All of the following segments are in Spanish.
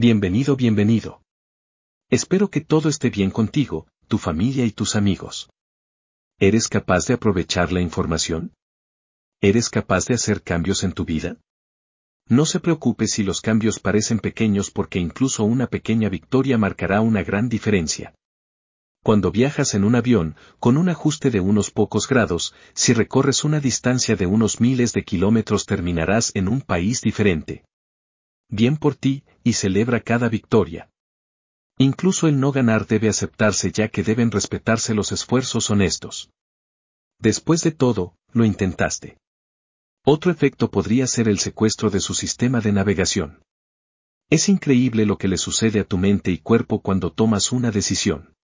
Bienvenido, bienvenido. Espero que todo esté bien contigo, tu familia y tus amigos. ¿Eres capaz de aprovechar la información? ¿Eres capaz de hacer cambios en tu vida? No se preocupe si los cambios parecen pequeños porque incluso una pequeña victoria marcará una gran diferencia. Cuando viajas en un avión, con un ajuste de unos pocos grados, si recorres una distancia de unos miles de kilómetros terminarás en un país diferente. Bien por ti, y celebra cada victoria. Incluso el no ganar debe aceptarse ya que deben respetarse los esfuerzos honestos. Después de todo, lo intentaste. Otro efecto podría ser el secuestro de su sistema de navegación. Es increíble lo que le sucede a tu mente y cuerpo cuando tomas una decisión.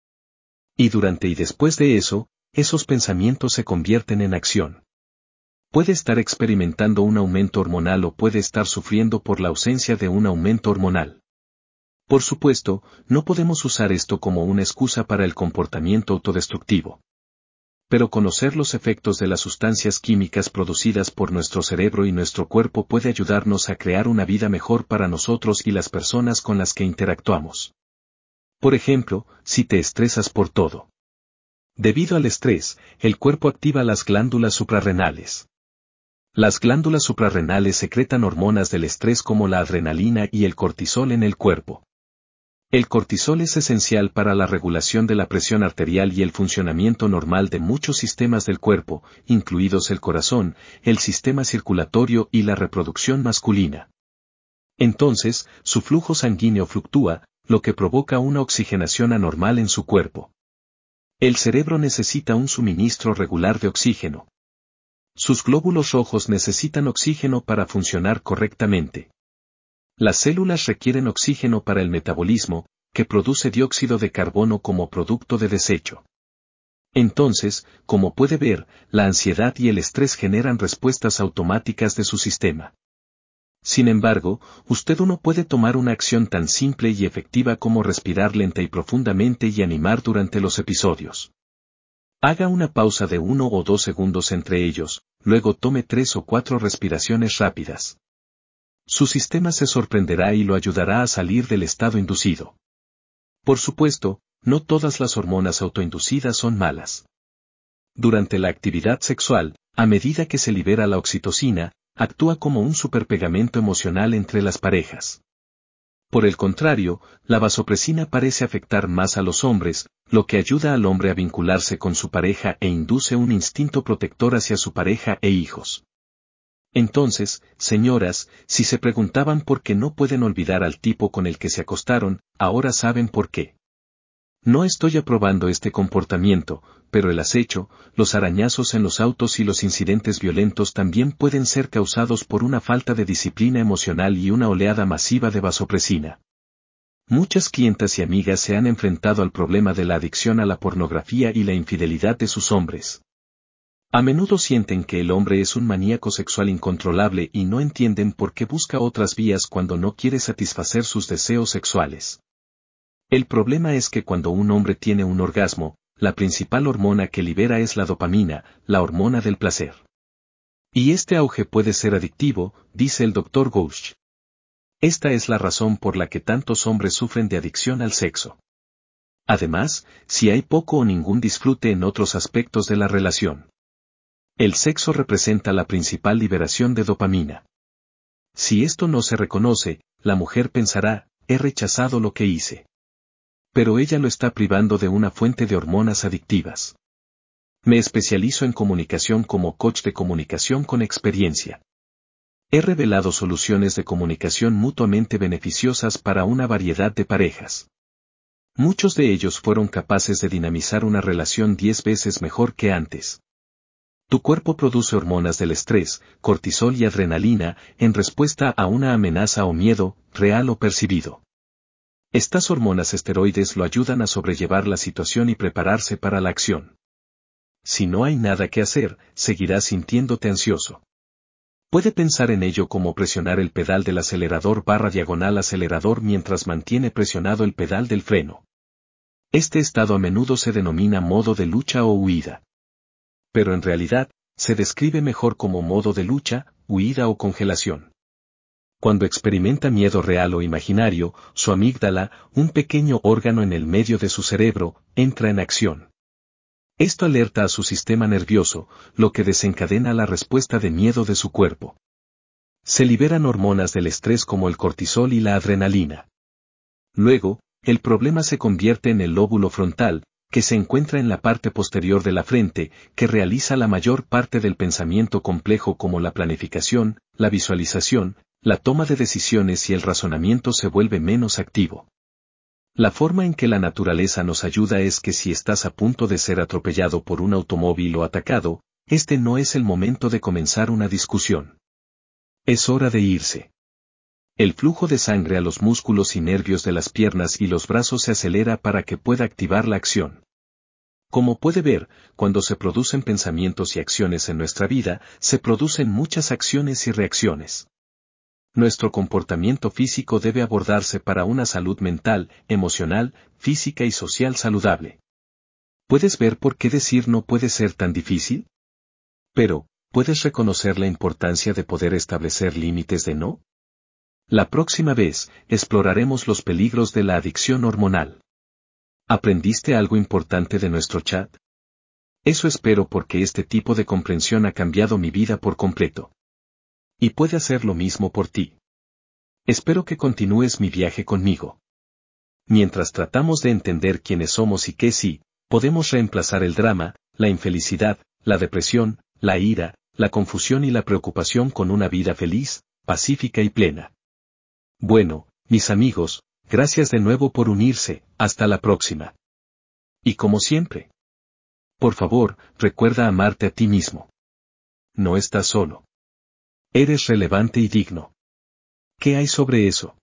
Y durante y después de eso, esos pensamientos se convierten en acción. Puede estar experimentando un aumento hormonal o puede estar sufriendo por la ausencia de un aumento hormonal. Por supuesto, no podemos usar esto como una excusa para el comportamiento autodestructivo. Pero conocer los efectos de las sustancias químicas producidas por nuestro cerebro y nuestro cuerpo puede ayudarnos a crear una vida mejor para nosotros y las personas con las que interactuamos. Por ejemplo, si te estresas por todo. Debido al estrés, el cuerpo activa las glándulas suprarrenales. Las glándulas suprarrenales secretan hormonas del estrés como la adrenalina y el cortisol en el cuerpo. El cortisol es esencial para la regulación de la presión arterial y el funcionamiento normal de muchos sistemas del cuerpo, incluidos el corazón, el sistema circulatorio y la reproducción masculina. Entonces, su flujo sanguíneo fluctúa, lo que provoca una oxigenación anormal en su cuerpo. El cerebro necesita un suministro regular de oxígeno. Sus glóbulos rojos necesitan oxígeno para funcionar correctamente. Las células requieren oxígeno para el metabolismo, que produce dióxido de carbono como producto de desecho. Entonces, como puede ver, la ansiedad y el estrés generan respuestas automáticas de su sistema. Sin embargo, usted no puede tomar una acción tan simple y efectiva como respirar lenta y profundamente y animar durante los episodios. Haga una pausa de uno o dos segundos entre ellos, luego tome tres o cuatro respiraciones rápidas. Su sistema se sorprenderá y lo ayudará a salir del estado inducido. Por supuesto, no todas las hormonas autoinducidas son malas. Durante la actividad sexual, a medida que se libera la oxitocina, actúa como un superpegamento emocional entre las parejas. Por el contrario, la vasopresina parece afectar más a los hombres, lo que ayuda al hombre a vincularse con su pareja e induce un instinto protector hacia su pareja e hijos. Entonces, señoras, si se preguntaban por qué no pueden olvidar al tipo con el que se acostaron, ahora saben por qué. No estoy aprobando este comportamiento, pero el acecho, los arañazos en los autos y los incidentes violentos también pueden ser causados por una falta de disciplina emocional y una oleada masiva de vasopresina. Muchas clientas y amigas se han enfrentado al problema de la adicción a la pornografía y la infidelidad de sus hombres. A menudo sienten que el hombre es un maníaco sexual incontrolable y no entienden por qué busca otras vías cuando no quiere satisfacer sus deseos sexuales. El problema es que cuando un hombre tiene un orgasmo, la principal hormona que libera es la dopamina, la hormona del placer. Y este auge puede ser adictivo, dice el Dr. Gouch. Esta es la razón por la que tantos hombres sufren de adicción al sexo. Además, si hay poco o ningún disfrute en otros aspectos de la relación. El sexo representa la principal liberación de dopamina. Si esto no se reconoce, la mujer pensará, he rechazado lo que hice pero ella lo está privando de una fuente de hormonas adictivas. Me especializo en comunicación como coach de comunicación con experiencia. He revelado soluciones de comunicación mutuamente beneficiosas para una variedad de parejas. Muchos de ellos fueron capaces de dinamizar una relación diez veces mejor que antes. Tu cuerpo produce hormonas del estrés, cortisol y adrenalina, en respuesta a una amenaza o miedo, real o percibido. Estas hormonas esteroides lo ayudan a sobrellevar la situación y prepararse para la acción. Si no hay nada que hacer, seguirás sintiéndote ansioso. Puede pensar en ello como presionar el pedal del acelerador barra diagonal acelerador mientras mantiene presionado el pedal del freno. Este estado a menudo se denomina modo de lucha o huida. Pero en realidad, se describe mejor como modo de lucha, huida o congelación. Cuando experimenta miedo real o imaginario, su amígdala, un pequeño órgano en el medio de su cerebro, entra en acción. Esto alerta a su sistema nervioso, lo que desencadena la respuesta de miedo de su cuerpo. Se liberan hormonas del estrés como el cortisol y la adrenalina. Luego, el problema se convierte en el lóbulo frontal, que se encuentra en la parte posterior de la frente, que realiza la mayor parte del pensamiento complejo como la planificación, la visualización, la toma de decisiones y el razonamiento se vuelve menos activo. La forma en que la naturaleza nos ayuda es que si estás a punto de ser atropellado por un automóvil o atacado, este no es el momento de comenzar una discusión. Es hora de irse. El flujo de sangre a los músculos y nervios de las piernas y los brazos se acelera para que pueda activar la acción. Como puede ver, cuando se producen pensamientos y acciones en nuestra vida, se producen muchas acciones y reacciones nuestro comportamiento físico debe abordarse para una salud mental, emocional, física y social saludable. ¿Puedes ver por qué decir no puede ser tan difícil? Pero, ¿puedes reconocer la importancia de poder establecer límites de no? La próxima vez, exploraremos los peligros de la adicción hormonal. ¿Aprendiste algo importante de nuestro chat? Eso espero porque este tipo de comprensión ha cambiado mi vida por completo y puede hacer lo mismo por ti. Espero que continúes mi viaje conmigo. Mientras tratamos de entender quiénes somos y qué sí, podemos reemplazar el drama, la infelicidad, la depresión, la ira, la confusión y la preocupación con una vida feliz, pacífica y plena. Bueno, mis amigos, gracias de nuevo por unirse, hasta la próxima. Y como siempre. Por favor, recuerda amarte a ti mismo. No estás solo. Eres relevante y digno. ¿Qué hay sobre eso?